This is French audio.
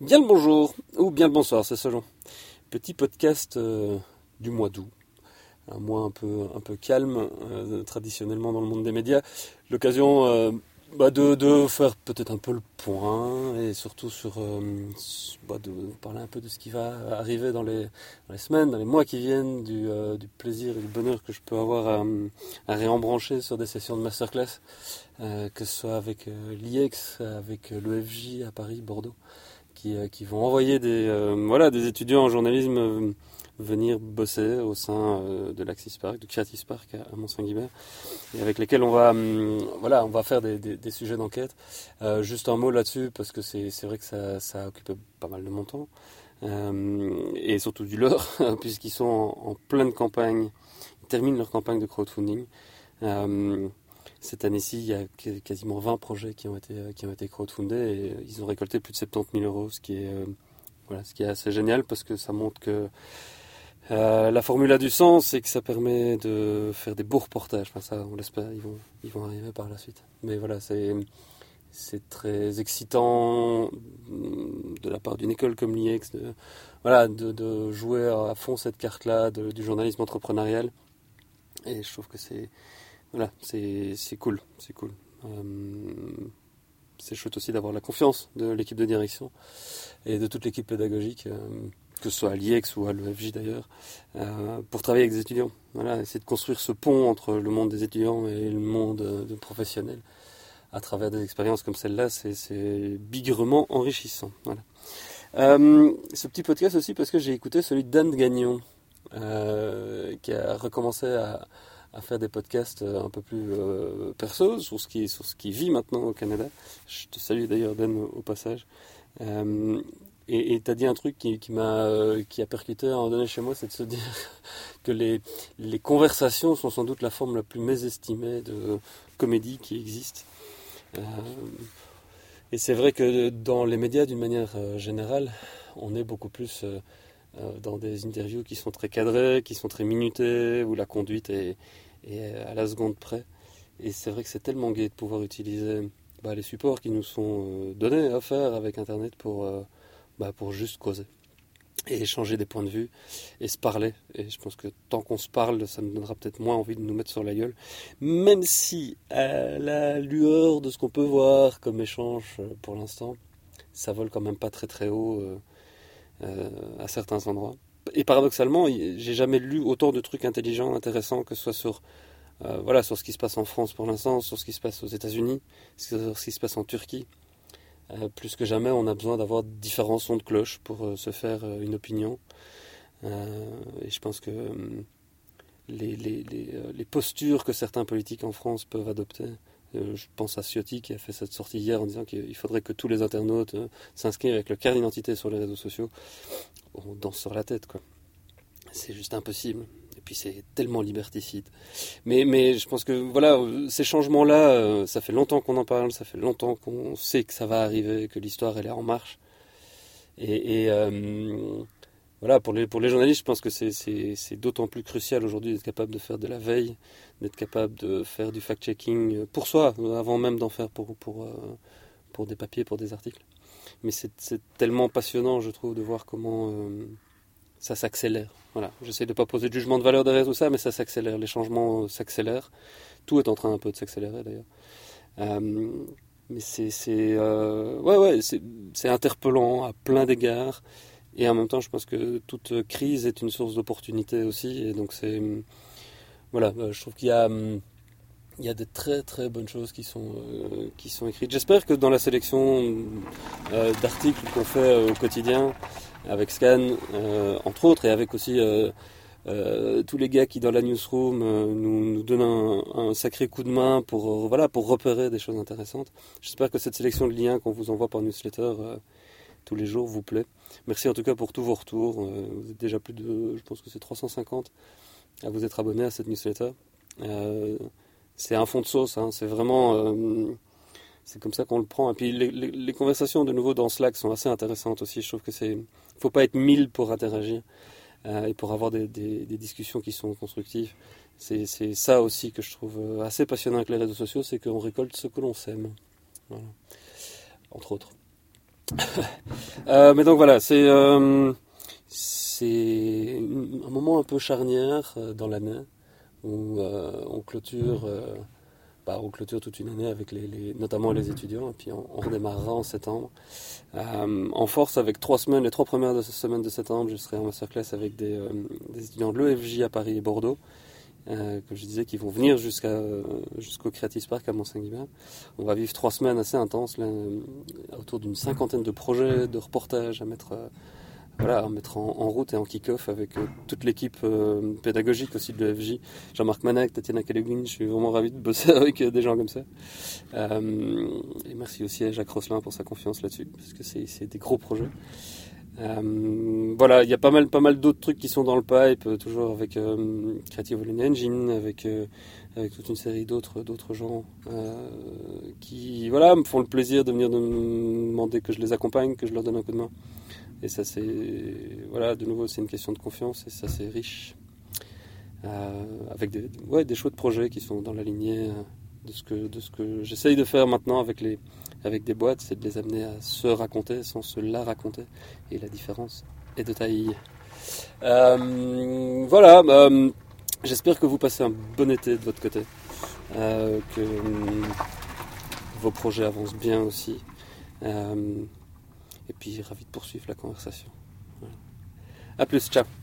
Bien le bonjour, ou bien le bonsoir, c'est selon. Petit podcast euh, du mois d'août, un mois un peu, un peu calme, euh, traditionnellement dans le monde des médias. L'occasion euh, bah, de, faire peut-être un peu le point et surtout sur bah, de parler un peu de ce qui va arriver dans les, semaines, dans les mois qui viennent, du, plaisir et du bonheur que je peux avoir à, à réembrancher sur des sessions de masterclass, que ce soit avec l'IEX, avec l'EFJ à Paris, Bordeaux. Euh, qui, vont envoyer des, euh, voilà, des étudiants en journalisme euh, venir bosser au sein de l'Axis Park, du Creative Park à, Mont-Saint-Guibert, et avec lesquels on va, hum, voilà, on va faire des, sujets d'enquête. juste un mot là-dessus, parce que c'est vrai que ça, ça occupe pas mal de mon temps, et surtout du leur, puisqu'ils sont en, pleine campagne, ils terminent leur campagne de crowdfunding. Cette année-ci, il y a quasiment 20 projets qui ont été, euh, qui ont été crowdfundés et ils ont récolté plus de 70 000 euros, ce qui est, euh, voilà, ce qui est assez génial parce que ça montre que euh, la formule a du sens et que ça permet de faire des beaux reportages. Enfin, ça, on l'espère, ils vont, ils vont arriver par la suite. Mais voilà, c'est, c'est très excitant de la part d'une école comme l'IEX de, voilà, de, jouer à fond cette carte-là du journalisme entrepreneurial. Et je trouve que c'est, voilà, c'est cool, c'est cool. Euh, c'est chouette aussi d'avoir la confiance de l'équipe de direction et de toute l'équipe pédagogique, euh, que ce soit à l'IEX ou à l'EFJ d'ailleurs, euh, pour travailler avec des étudiants. Voilà, essayer de construire ce pont entre le monde des étudiants et le monde de professionnels à travers des expériences comme celle-là, c'est bigrement enrichissant. Voilà. ce petit podcast aussi parce que j'ai écouté celui d'Anne Gagnon, qui a recommencé à, à faire des podcasts euh, un peu plus euh, perso sur ce qui sur ce qui vit maintenant au Canada. Je te salue d'ailleurs Dan au, passage. Euh, et tu as dit un truc qui, qui m'a qui a percuté à un donné chez moi, c'est de se dire que les, les conversations sont sans doute la forme la plus mésestimée de comédie qui existe. et c'est vrai que dans les médias, d'une manière générale, on est beaucoup plus dans des interviews qui sont très cadrées, qui sont très minutées, où la conduite est, et à la seconde près. Et c'est vrai que c'est tellement gai de pouvoir utiliser bah, les supports qui nous sont euh, donnés faire avec Internet pour, euh, bah, pour juste causer et échanger des points de vue et se parler. Et je pense que tant qu'on se parle, ça nous donnera peut-être moins envie de nous mettre sur la gueule. Même si, à la lueur de ce qu'on peut voir comme échange euh, pour l'instant, ça vole quand même pas très très haut à certains endroits et paradoxalement, j'ai jamais lu autant de trucs intelligents, intéressants, que ce soit sur, euh, voilà, sur ce qui se passe en France pour l'instant, sur ce qui se passe aux États-Unis, sur ce qui se passe en Turquie. Euh, plus que jamais, on a besoin d'avoir différents sons de cloche pour euh, se faire une opinion. et je pense que les, les, postures que certains politiques en France peuvent adopter, je pense à Ciotti qui a fait cette sortie hier en disant qu'il faudrait que tous les internautes s'inscrivent avec le carte d'identité sur les réseaux sociaux on danse sur la tête, quoi. C'est juste impossible. Et puis c'est tellement liberticide. Mais, je pense que voilà, ces changements-là, euh, ça fait longtemps qu'on en parle, ça fait longtemps qu'on sait que ça va arriver, que l'histoire elle est en marche. Et, euh, voilà, pour les, pour les journalistes, je pense que c'est d'autant plus crucial aujourd'hui d'être capable de faire de la veille, d'être capable de faire du fact-checking pour soi, avant même d'en faire pour, pour, euh, pour des papiers, pour des articles mais c'est tellement passionnant, je trouve, de voir comment euh, ça s'accélère. Voilà, j'essaie de ne pas poser de jugement de valeur derrière tout ça, mais ça s'accélère, les changements s'accélèrent. Tout est en train un peu de s'accélérer d'ailleurs. Euh, mais c'est euh, ouais, ouais, interpellant à plein d'égards. Et en même temps, je pense que toute crise est une source d'opportunité aussi. Et donc, c'est. Voilà, je trouve qu'il y a. Hum, il y a de très très bonnes choses qui sont, euh, qui sont écrites. J'espère que dans la sélection euh, d'articles qu'on fait euh, au quotidien avec Scan, entre autres, et avec aussi tous les gars qui dans la newsroom nous, nous donnent un, sacré coup de main pour, voilà, pour repérer des choses intéressantes. J'espère que cette sélection de liens qu'on vous envoie par newsletter tous les jours vous plaît. Merci en tout cas pour tous vos retours. vous êtes déjà plus de, je pense que c'est 350 à vous être abonné à cette newsletter c'est un fond de sauce. Hein. c'est vraiment. Euh, c'est comme ça qu'on le prend. Et puis les, conversations de nouveau dans Slack sont assez intéressantes aussi. Je trouve que c'est. faut pas être mille pour interagir euh, et pour avoir des, discussions qui sont constructives. C'est, ça aussi que je trouve euh, assez passionnant avec les réseaux sociaux, c'est qu'on récolte ce que l'on sème. Voilà. Entre autres. Mais donc voilà, c'est c'est un moment un peu charnière dans l'année où on clôture bah, on clôture toute une année avec les, notamment les étudiants, et puis on, redémarrera en septembre. Euh, en force, avec trois semaines, les trois premières de semaines de septembre, je serai en masterclass avec des, euh, étudiants de l'EFJ à Paris et Bordeaux, euh, comme je disais, qui vont venir jusqu'à, jusqu'au Creative Park à Mont-Saint-Guibert. On va vivre trois semaines assez intenses, là, autour d'une cinquantaine de projets, de reportages à mettre voilà, mettre en, route et en kick-off avec euh, toute l'équipe euh, pédagogique aussi de l'EFJ. Jean-Marc Manac, Tatiana Kalugin, je suis vraiment ravi de bosser avec euh, des gens comme ça. et merci aussi à Jacques Rosselin pour sa confiance là-dessus, parce que c'est des gros projets. Voilà, il y a pas mal, pas mal d'autres trucs qui sont dans le pipe, toujours avec Creative Volume Engine, avec, avec toute une série d'autres, d'autres gens qui, voilà, me font le plaisir de venir me demander que je les accompagne, que je leur donne un coup de main. Et ça, c'est. Voilà, de nouveau, c'est une question de confiance et ça, c'est riche. Euh, avec des, ouais, des chouettes projets qui sont dans la lignée euh, de ce que, de ce que j'essaye de faire maintenant avec, les, avec des boîtes, c'est de les amener à se raconter sans se la raconter. Et la différence est de taille. Euh, voilà, bah, j'espère que vous passez un bon été de votre côté, que vos projets avancent bien aussi. Et puis ravi de poursuivre la conversation. A plus, ciao